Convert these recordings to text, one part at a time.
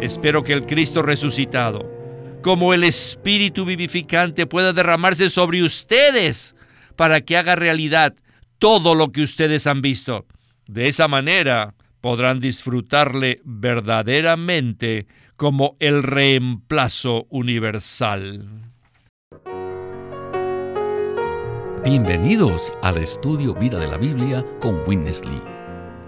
Espero que el Cristo resucitado, como el Espíritu vivificante, pueda derramarse sobre ustedes para que haga realidad todo lo que ustedes han visto. De esa manera podrán disfrutarle verdaderamente como el reemplazo universal. Bienvenidos al estudio Vida de la Biblia con Winnesley.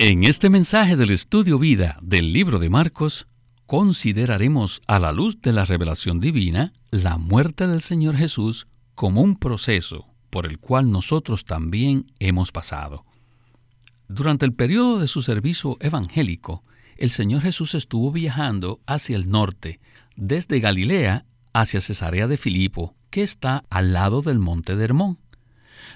En este mensaje del Estudio Vida del libro de Marcos, consideraremos a la luz de la revelación divina la muerte del Señor Jesús como un proceso por el cual nosotros también hemos pasado. Durante el periodo de su servicio evangélico, el Señor Jesús estuvo viajando hacia el norte, desde Galilea hacia Cesarea de Filipo, que está al lado del monte de Hermón.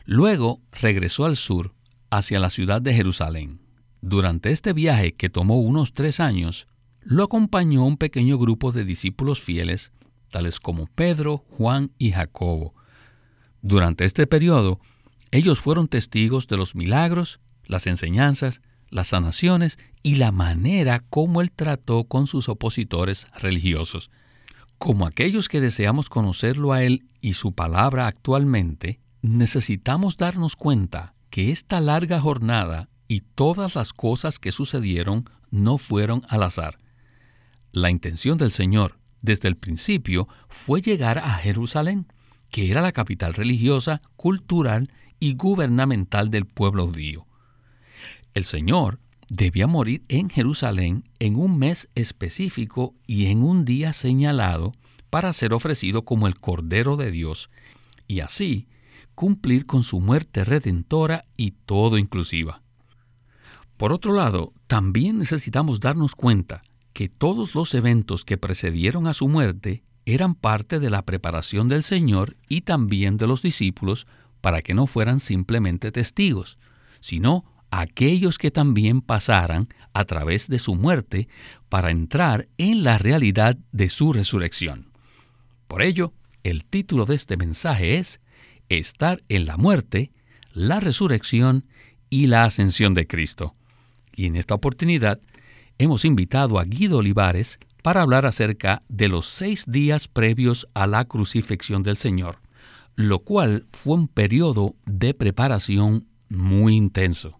Luego regresó al sur, hacia la ciudad de Jerusalén. Durante este viaje, que tomó unos tres años, lo acompañó un pequeño grupo de discípulos fieles, tales como Pedro, Juan y Jacobo. Durante este periodo, ellos fueron testigos de los milagros, las enseñanzas, las sanaciones y la manera como él trató con sus opositores religiosos. Como aquellos que deseamos conocerlo a él y su palabra actualmente, necesitamos darnos cuenta que esta larga jornada y todas las cosas que sucedieron no fueron al azar. La intención del Señor desde el principio fue llegar a Jerusalén, que era la capital religiosa, cultural y gubernamental del pueblo judío. El Señor debía morir en Jerusalén en un mes específico y en un día señalado para ser ofrecido como el Cordero de Dios, y así cumplir con su muerte redentora y todo inclusiva. Por otro lado, también necesitamos darnos cuenta que todos los eventos que precedieron a su muerte eran parte de la preparación del Señor y también de los discípulos para que no fueran simplemente testigos, sino aquellos que también pasaran a través de su muerte para entrar en la realidad de su resurrección. Por ello, el título de este mensaje es Estar en la muerte, la resurrección y la ascensión de Cristo. Y en esta oportunidad hemos invitado a Guido Olivares para hablar acerca de los seis días previos a la crucifixión del Señor, lo cual fue un periodo de preparación muy intenso.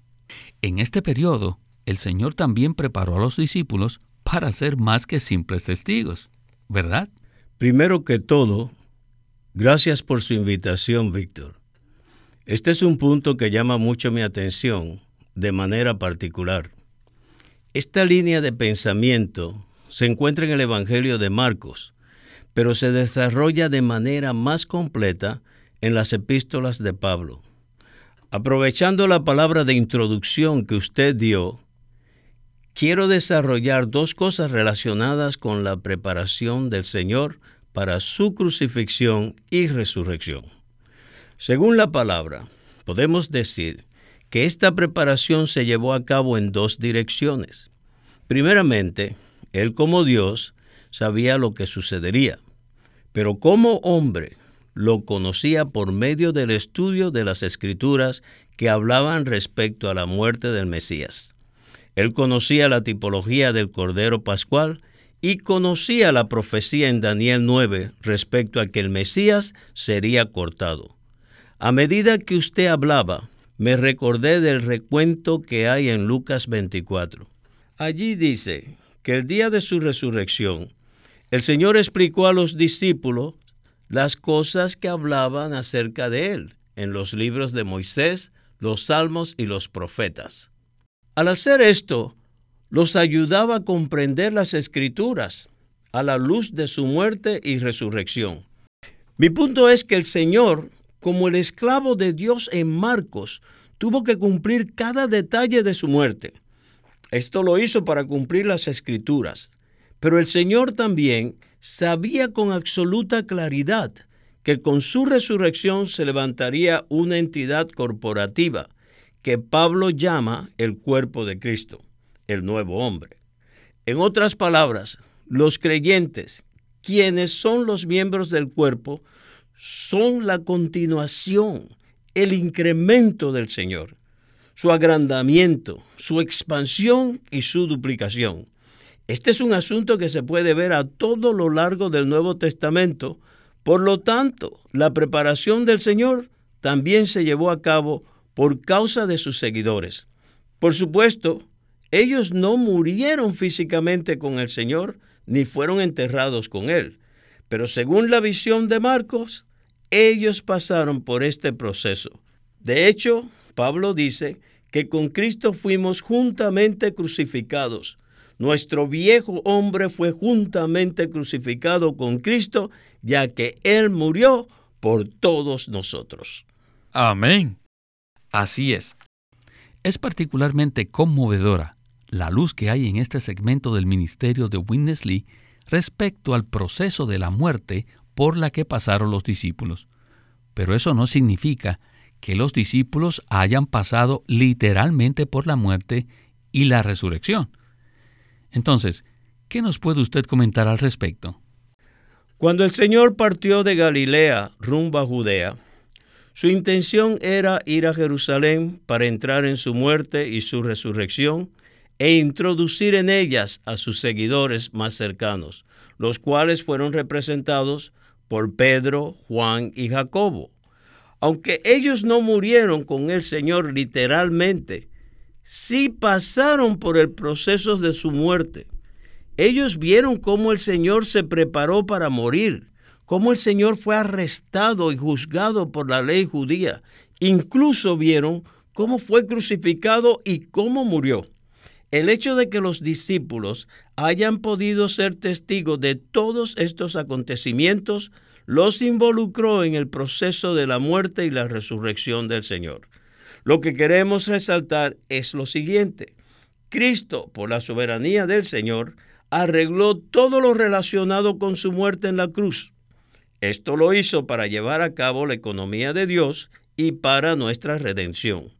En este periodo, el Señor también preparó a los discípulos para ser más que simples testigos, ¿verdad? Primero que todo, gracias por su invitación, Víctor. Este es un punto que llama mucho mi atención de manera particular. Esta línea de pensamiento se encuentra en el Evangelio de Marcos, pero se desarrolla de manera más completa en las epístolas de Pablo. Aprovechando la palabra de introducción que usted dio, quiero desarrollar dos cosas relacionadas con la preparación del Señor para su crucifixión y resurrección. Según la palabra, podemos decir que esta preparación se llevó a cabo en dos direcciones. Primeramente, Él como Dios sabía lo que sucedería, pero como hombre lo conocía por medio del estudio de las escrituras que hablaban respecto a la muerte del Mesías. Él conocía la tipología del Cordero Pascual y conocía la profecía en Daniel 9 respecto a que el Mesías sería cortado. A medida que usted hablaba, me recordé del recuento que hay en Lucas 24. Allí dice que el día de su resurrección, el Señor explicó a los discípulos las cosas que hablaban acerca de él en los libros de Moisés, los salmos y los profetas. Al hacer esto, los ayudaba a comprender las escrituras a la luz de su muerte y resurrección. Mi punto es que el Señor, como el esclavo de Dios en Marcos, tuvo que cumplir cada detalle de su muerte. Esto lo hizo para cumplir las escrituras. Pero el Señor también sabía con absoluta claridad que con su resurrección se levantaría una entidad corporativa que Pablo llama el cuerpo de Cristo, el nuevo hombre. En otras palabras, los creyentes, quienes son los miembros del cuerpo, son la continuación, el incremento del Señor, su agrandamiento, su expansión y su duplicación. Este es un asunto que se puede ver a todo lo largo del Nuevo Testamento por lo tanto, la preparación del Señor también se llevó a cabo por causa de sus seguidores. Por supuesto, ellos no murieron físicamente con el Señor ni fueron enterrados con Él, pero según la visión de Marcos, ellos pasaron por este proceso. De hecho, Pablo dice que con Cristo fuimos juntamente crucificados. Nuestro viejo hombre fue juntamente crucificado con Cristo ya que Él murió por todos nosotros. Amén. Así es. Es particularmente conmovedora la luz que hay en este segmento del ministerio de Witness Lee respecto al proceso de la muerte por la que pasaron los discípulos. Pero eso no significa que los discípulos hayan pasado literalmente por la muerte y la resurrección. Entonces, ¿qué nos puede usted comentar al respecto? Cuando el Señor partió de Galilea rumbo a Judea, su intención era ir a Jerusalén para entrar en su muerte y su resurrección e introducir en ellas a sus seguidores más cercanos, los cuales fueron representados por Pedro, Juan y Jacobo. Aunque ellos no murieron con el Señor literalmente, sí pasaron por el proceso de su muerte ellos vieron cómo el Señor se preparó para morir, cómo el Señor fue arrestado y juzgado por la ley judía. Incluso vieron cómo fue crucificado y cómo murió. El hecho de que los discípulos hayan podido ser testigos de todos estos acontecimientos los involucró en el proceso de la muerte y la resurrección del Señor. Lo que queremos resaltar es lo siguiente. Cristo, por la soberanía del Señor, arregló todo lo relacionado con su muerte en la cruz. Esto lo hizo para llevar a cabo la economía de Dios y para nuestra redención.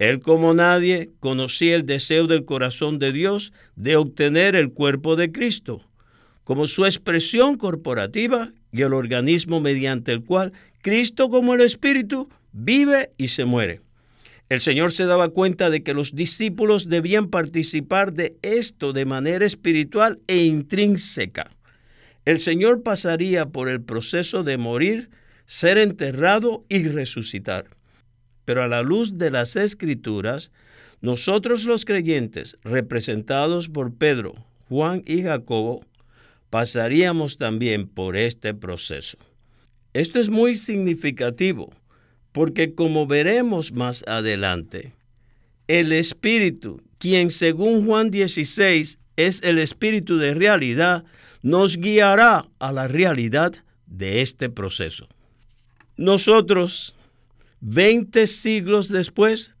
Él como nadie conocía el deseo del corazón de Dios de obtener el cuerpo de Cristo, como su expresión corporativa y el organismo mediante el cual Cristo como el Espíritu vive y se muere. El Señor se daba cuenta de que los discípulos debían participar de esto de manera espiritual e intrínseca. El Señor pasaría por el proceso de morir, ser enterrado y resucitar. Pero a la luz de las escrituras, nosotros los creyentes, representados por Pedro, Juan y Jacobo, pasaríamos también por este proceso. Esto es muy significativo porque como veremos más adelante, el Espíritu, quien según Juan 16 es el Espíritu de realidad, nos guiará a la realidad de este proceso. Nosotros, 20 siglos después,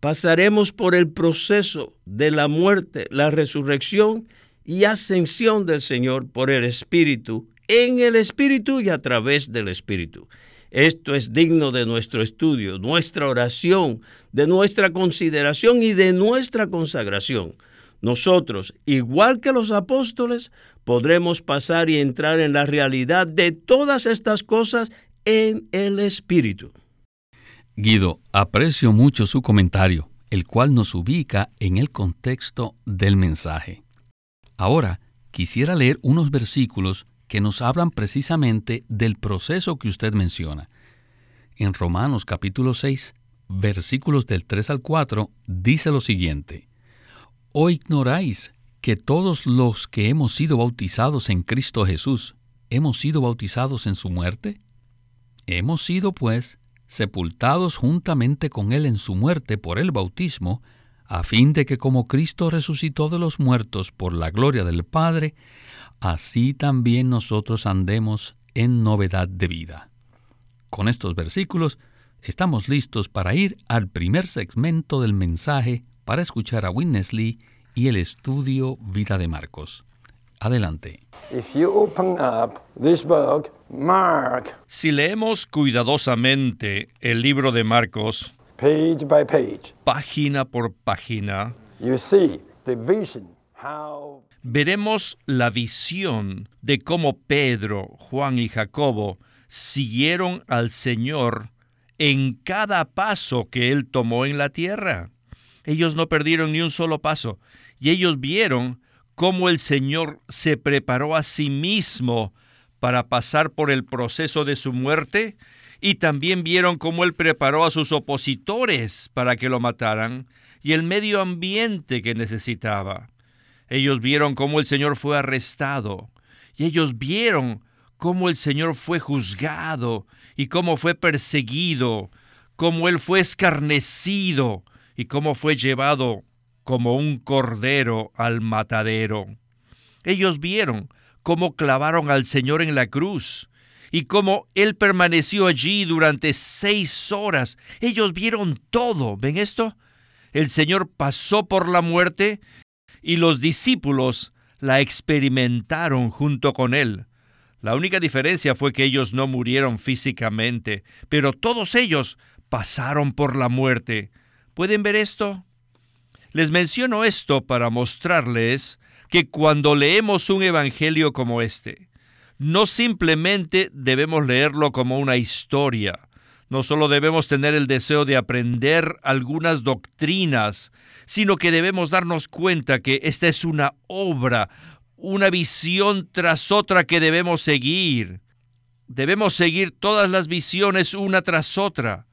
pasaremos por el proceso de la muerte, la resurrección y ascensión del Señor por el Espíritu, en el Espíritu y a través del Espíritu. Esto es digno de nuestro estudio, nuestra oración, de nuestra consideración y de nuestra consagración. Nosotros, igual que los apóstoles, podremos pasar y entrar en la realidad de todas estas cosas en el Espíritu. Guido, aprecio mucho su comentario, el cual nos ubica en el contexto del mensaje. Ahora, quisiera leer unos versículos que nos hablan precisamente del proceso que usted menciona. En Romanos capítulo 6, versículos del 3 al 4, dice lo siguiente, ¿O ignoráis que todos los que hemos sido bautizados en Cristo Jesús, hemos sido bautizados en su muerte? Hemos sido, pues, sepultados juntamente con Él en su muerte por el bautismo, a fin de que como Cristo resucitó de los muertos por la gloria del Padre, así también nosotros andemos en novedad de vida. Con estos versículos estamos listos para ir al primer segmento del mensaje para escuchar a Witness Lee y el estudio Vida de Marcos. Adelante. Si leemos cuidadosamente el libro de Marcos, página por página, veremos la visión de cómo Pedro, Juan y Jacobo siguieron al Señor en cada paso que Él tomó en la tierra. Ellos no perdieron ni un solo paso y ellos vieron cómo el Señor se preparó a sí mismo para pasar por el proceso de su muerte y también vieron cómo Él preparó a sus opositores para que lo mataran y el medio ambiente que necesitaba. Ellos vieron cómo el Señor fue arrestado y ellos vieron cómo el Señor fue juzgado y cómo fue perseguido, cómo Él fue escarnecido y cómo fue llevado como un cordero al matadero. Ellos vieron cómo clavaron al Señor en la cruz y cómo Él permaneció allí durante seis horas. Ellos vieron todo. ¿Ven esto? El Señor pasó por la muerte y los discípulos la experimentaron junto con Él. La única diferencia fue que ellos no murieron físicamente, pero todos ellos pasaron por la muerte. ¿Pueden ver esto? Les menciono esto para mostrarles que cuando leemos un evangelio como este, no simplemente debemos leerlo como una historia, no solo debemos tener el deseo de aprender algunas doctrinas, sino que debemos darnos cuenta que esta es una obra, una visión tras otra que debemos seguir. Debemos seguir todas las visiones una tras otra.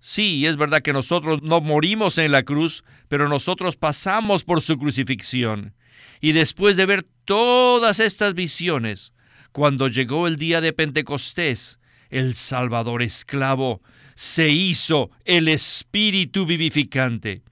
Sí, es verdad que nosotros no morimos en la cruz, pero nosotros pasamos por su crucifixión. Y después de ver todas estas visiones, cuando llegó el día de Pentecostés, el Salvador esclavo se hizo el Espíritu vivificante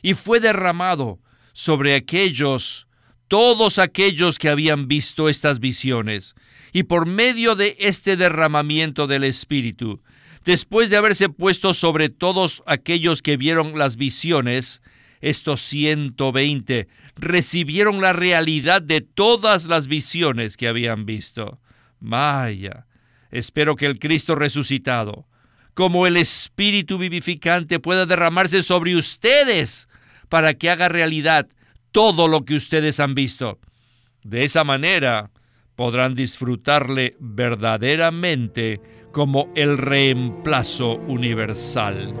y fue derramado sobre aquellos todos aquellos que habían visto estas visiones, y por medio de este derramamiento del Espíritu, después de haberse puesto sobre todos aquellos que vieron las visiones, estos 120 recibieron la realidad de todas las visiones que habían visto. Maya, espero que el Cristo resucitado, como el Espíritu vivificante, pueda derramarse sobre ustedes para que haga realidad todo lo que ustedes han visto. De esa manera podrán disfrutarle verdaderamente como el reemplazo universal.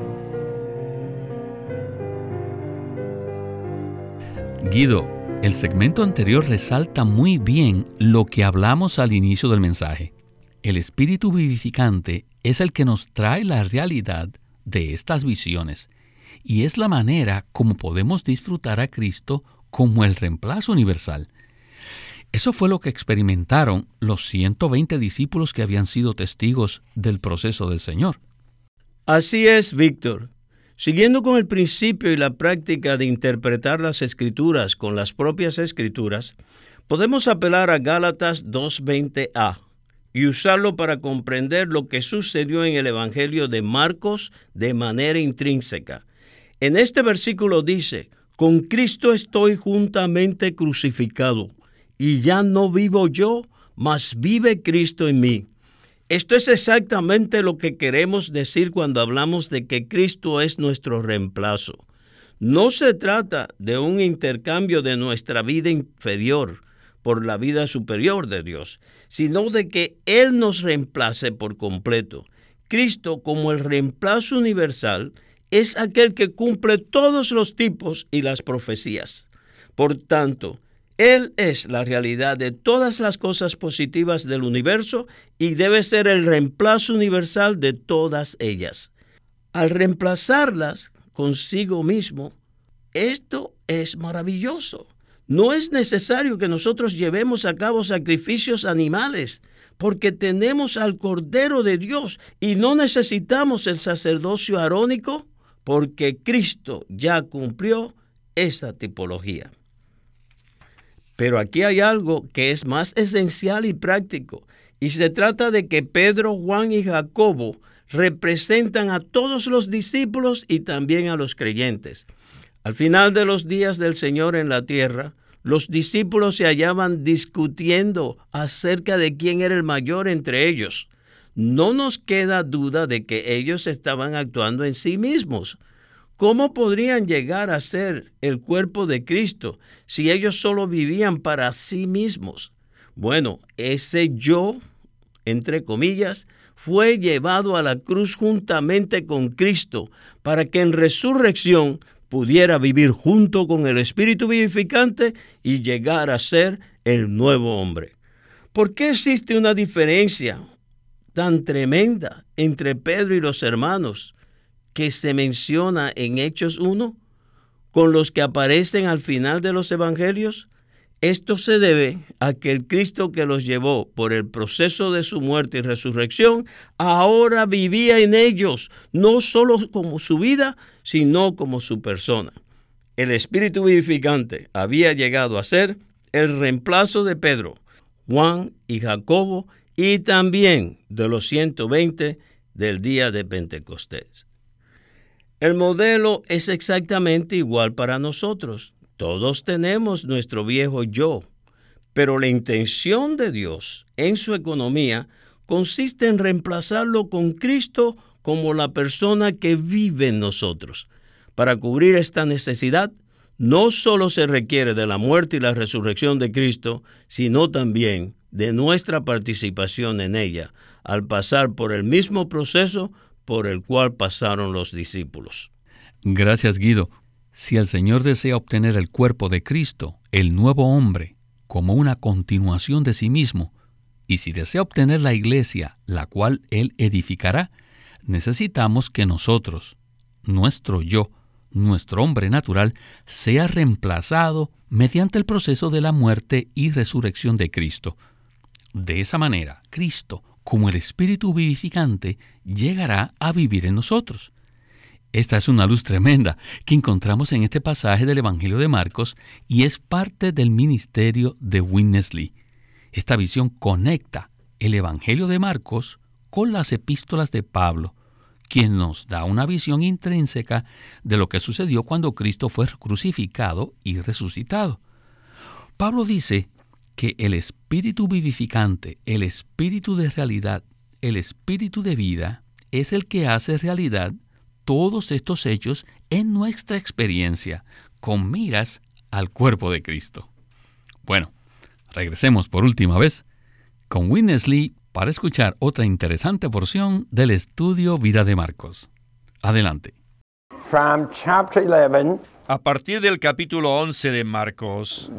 Guido, el segmento anterior resalta muy bien lo que hablamos al inicio del mensaje. El espíritu vivificante es el que nos trae la realidad de estas visiones y es la manera como podemos disfrutar a Cristo como el reemplazo universal. Eso fue lo que experimentaron los 120 discípulos que habían sido testigos del proceso del Señor. Así es, Víctor. Siguiendo con el principio y la práctica de interpretar las escrituras con las propias escrituras, podemos apelar a Gálatas 2.20a y usarlo para comprender lo que sucedió en el Evangelio de Marcos de manera intrínseca. En este versículo dice, con Cristo estoy juntamente crucificado, y ya no vivo yo, mas vive Cristo en mí. Esto es exactamente lo que queremos decir cuando hablamos de que Cristo es nuestro reemplazo. No se trata de un intercambio de nuestra vida inferior por la vida superior de Dios, sino de que Él nos reemplace por completo. Cristo como el reemplazo universal es aquel que cumple todos los tipos y las profecías. Por tanto, Él es la realidad de todas las cosas positivas del universo y debe ser el reemplazo universal de todas ellas. Al reemplazarlas consigo mismo, esto es maravilloso. No es necesario que nosotros llevemos a cabo sacrificios animales, porque tenemos al Cordero de Dios y no necesitamos el sacerdocio arónico porque Cristo ya cumplió esa tipología. Pero aquí hay algo que es más esencial y práctico, y se trata de que Pedro, Juan y Jacobo representan a todos los discípulos y también a los creyentes. Al final de los días del Señor en la tierra, los discípulos se hallaban discutiendo acerca de quién era el mayor entre ellos. No nos queda duda de que ellos estaban actuando en sí mismos. ¿Cómo podrían llegar a ser el cuerpo de Cristo si ellos solo vivían para sí mismos? Bueno, ese yo, entre comillas, fue llevado a la cruz juntamente con Cristo para que en resurrección pudiera vivir junto con el Espíritu vivificante y llegar a ser el nuevo hombre. ¿Por qué existe una diferencia tan tremenda entre Pedro y los hermanos que se menciona en Hechos 1 con los que aparecen al final de los evangelios? Esto se debe a que el Cristo que los llevó por el proceso de su muerte y resurrección, ahora vivía en ellos, no solo como su vida, sino como su persona. El Espíritu vivificante había llegado a ser el reemplazo de Pedro, Juan y Jacobo y también de los 120 del día de Pentecostés. El modelo es exactamente igual para nosotros. Todos tenemos nuestro viejo yo, pero la intención de Dios en su economía consiste en reemplazarlo con Cristo como la persona que vive en nosotros. Para cubrir esta necesidad, no solo se requiere de la muerte y la resurrección de Cristo, sino también de nuestra participación en ella, al pasar por el mismo proceso por el cual pasaron los discípulos. Gracias, Guido. Si el Señor desea obtener el cuerpo de Cristo, el nuevo hombre, como una continuación de sí mismo, y si desea obtener la iglesia, la cual Él edificará, necesitamos que nosotros, nuestro yo, nuestro hombre natural, sea reemplazado mediante el proceso de la muerte y resurrección de Cristo. De esa manera, Cristo, como el Espíritu vivificante, llegará a vivir en nosotros. Esta es una luz tremenda que encontramos en este pasaje del Evangelio de Marcos y es parte del ministerio de Witness Esta visión conecta el Evangelio de Marcos con las epístolas de Pablo, quien nos da una visión intrínseca de lo que sucedió cuando Cristo fue crucificado y resucitado. Pablo dice que el espíritu vivificante, el espíritu de realidad, el espíritu de vida, es el que hace realidad todos estos hechos en nuestra experiencia con miras al cuerpo de Cristo. Bueno, regresemos por última vez con Witness Lee para escuchar otra interesante porción del estudio Vida de Marcos. Adelante. a partir del capítulo 11 de Marcos,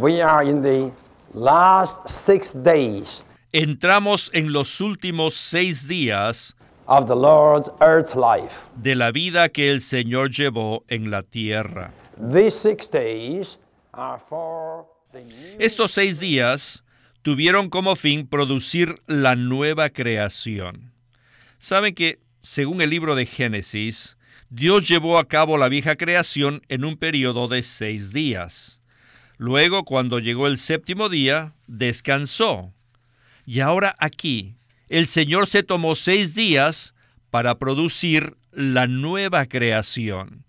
entramos en los últimos seis días of the Lord's earth life. de la vida que el Señor llevó en la tierra. These six days are for the new... Estos seis días tuvieron como fin producir la nueva creación. Saben que, según el libro de Génesis, Dios llevó a cabo la vieja creación en un periodo de seis días. Luego, cuando llegó el séptimo día, descansó. Y ahora aquí, el Señor se tomó seis días para producir la nueva creación.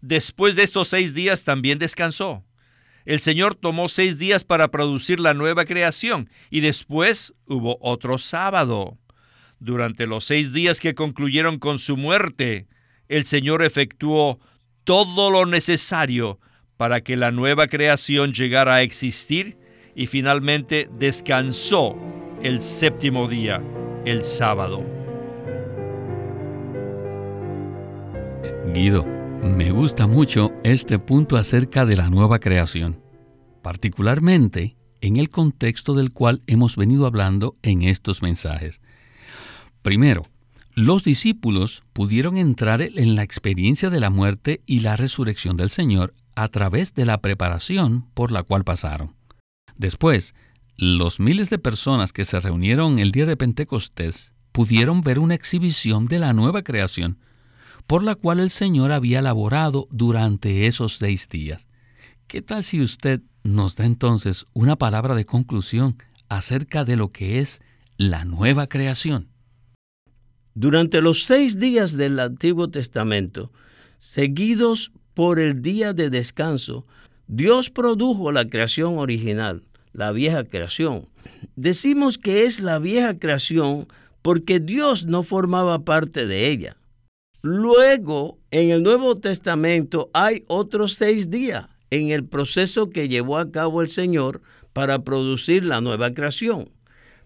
Después de estos seis días también descansó. El Señor tomó seis días para producir la nueva creación y después hubo otro sábado. Durante los seis días que concluyeron con su muerte, el Señor efectuó todo lo necesario para que la nueva creación llegara a existir y finalmente descansó el séptimo día el sábado. Guido, me gusta mucho este punto acerca de la nueva creación, particularmente en el contexto del cual hemos venido hablando en estos mensajes. Primero, los discípulos pudieron entrar en la experiencia de la muerte y la resurrección del Señor a través de la preparación por la cual pasaron. Después, los miles de personas que se reunieron el día de Pentecostés pudieron ver una exhibición de la nueva creación, por la cual el Señor había laborado durante esos seis días. ¿Qué tal si usted nos da entonces una palabra de conclusión acerca de lo que es la nueva creación? Durante los seis días del Antiguo Testamento, seguidos por el día de descanso, Dios produjo la creación original, la vieja creación. Decimos que es la vieja creación porque Dios no formaba parte de ella. Luego, en el Nuevo Testamento hay otros seis días en el proceso que llevó a cabo el Señor para producir la nueva creación.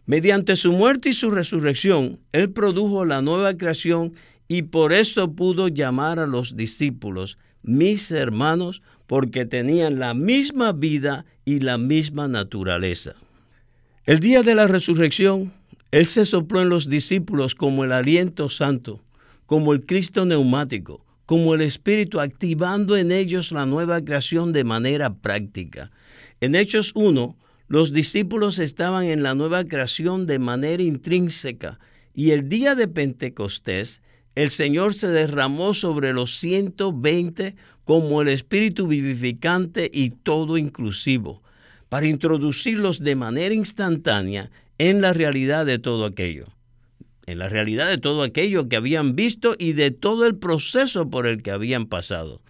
Mediante su muerte y su resurrección, Él produjo la nueva creación y por eso pudo llamar a los discípulos mis hermanos porque tenían la misma vida y la misma naturaleza. El día de la resurrección, Él se sopló en los discípulos como el aliento santo, como el Cristo neumático, como el Espíritu activando en ellos la nueva creación de manera práctica. En Hechos 1, los discípulos estaban en la nueva creación de manera intrínseca y el día de Pentecostés el Señor se derramó sobre los 120 como el Espíritu vivificante y todo inclusivo, para introducirlos de manera instantánea en la realidad de todo aquello, en la realidad de todo aquello que habían visto y de todo el proceso por el que habían pasado.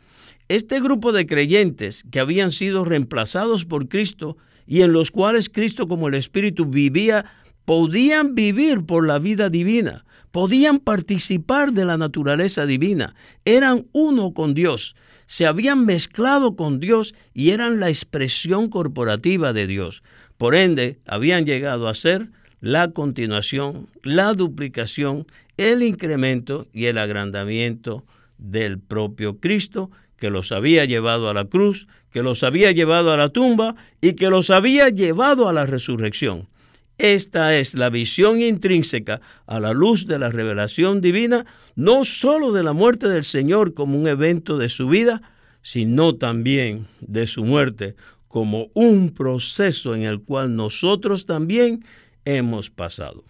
Este grupo de creyentes que habían sido reemplazados por Cristo y en los cuales Cristo como el Espíritu vivía, podían vivir por la vida divina, podían participar de la naturaleza divina, eran uno con Dios, se habían mezclado con Dios y eran la expresión corporativa de Dios. Por ende, habían llegado a ser la continuación, la duplicación, el incremento y el agrandamiento del propio Cristo que los había llevado a la cruz, que los había llevado a la tumba y que los había llevado a la resurrección. Esta es la visión intrínseca a la luz de la revelación divina, no sólo de la muerte del Señor como un evento de su vida, sino también de su muerte como un proceso en el cual nosotros también hemos pasado.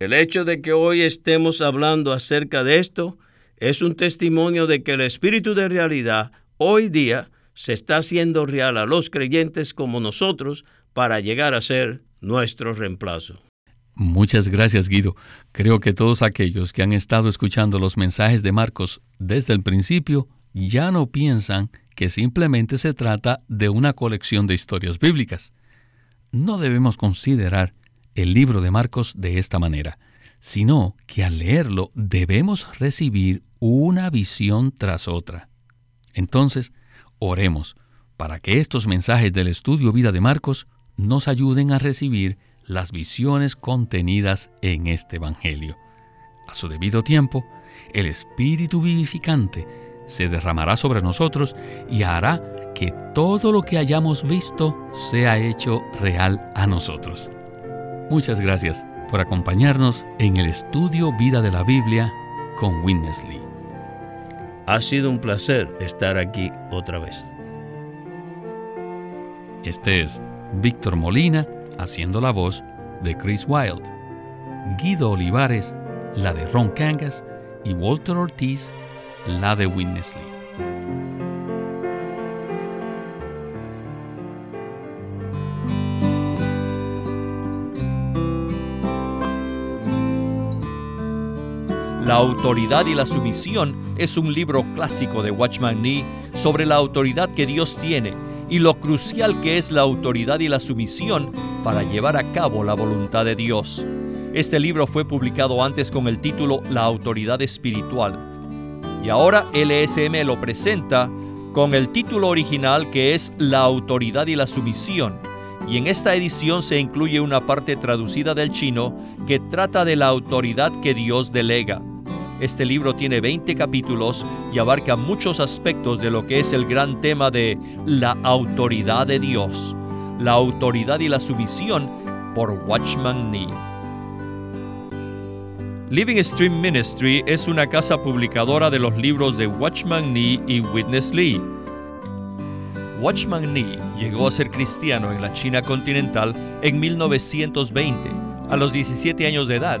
El hecho de que hoy estemos hablando acerca de esto es un testimonio de que el espíritu de realidad hoy día se está haciendo real a los creyentes como nosotros para llegar a ser nuestro reemplazo. Muchas gracias Guido. Creo que todos aquellos que han estado escuchando los mensajes de Marcos desde el principio ya no piensan que simplemente se trata de una colección de historias bíblicas. No debemos considerar el libro de Marcos de esta manera, sino que al leerlo debemos recibir una visión tras otra. Entonces, oremos para que estos mensajes del estudio vida de Marcos nos ayuden a recibir las visiones contenidas en este Evangelio. A su debido tiempo, el Espíritu vivificante se derramará sobre nosotros y hará que todo lo que hayamos visto sea hecho real a nosotros. Muchas gracias por acompañarnos en el estudio Vida de la Biblia con Witness Lee. Ha sido un placer estar aquí otra vez. Este es Víctor Molina haciendo la voz de Chris Wilde, Guido Olivares la de Ron Cangas y Walter Ortiz la de Witness Lee. La autoridad y la sumisión es un libro clásico de Watchman Nee sobre la autoridad que Dios tiene y lo crucial que es la autoridad y la sumisión para llevar a cabo la voluntad de Dios. Este libro fue publicado antes con el título La autoridad espiritual y ahora LSM lo presenta con el título original que es La autoridad y la sumisión. Y en esta edición se incluye una parte traducida del chino que trata de la autoridad que Dios delega. Este libro tiene 20 capítulos y abarca muchos aspectos de lo que es el gran tema de la autoridad de Dios, la autoridad y la sumisión por Watchman Nee. Living Stream Ministry es una casa publicadora de los libros de Watchman Nee y Witness Lee. Watchman Nee llegó a ser cristiano en la China continental en 1920 a los 17 años de edad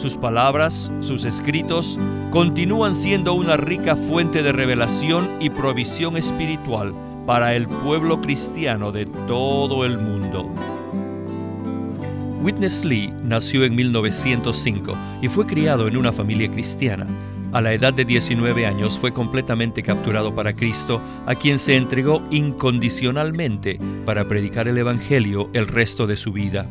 Sus palabras, sus escritos, continúan siendo una rica fuente de revelación y provisión espiritual para el pueblo cristiano de todo el mundo. Witness Lee nació en 1905 y fue criado en una familia cristiana. A la edad de 19 años fue completamente capturado para Cristo, a quien se entregó incondicionalmente para predicar el Evangelio el resto de su vida.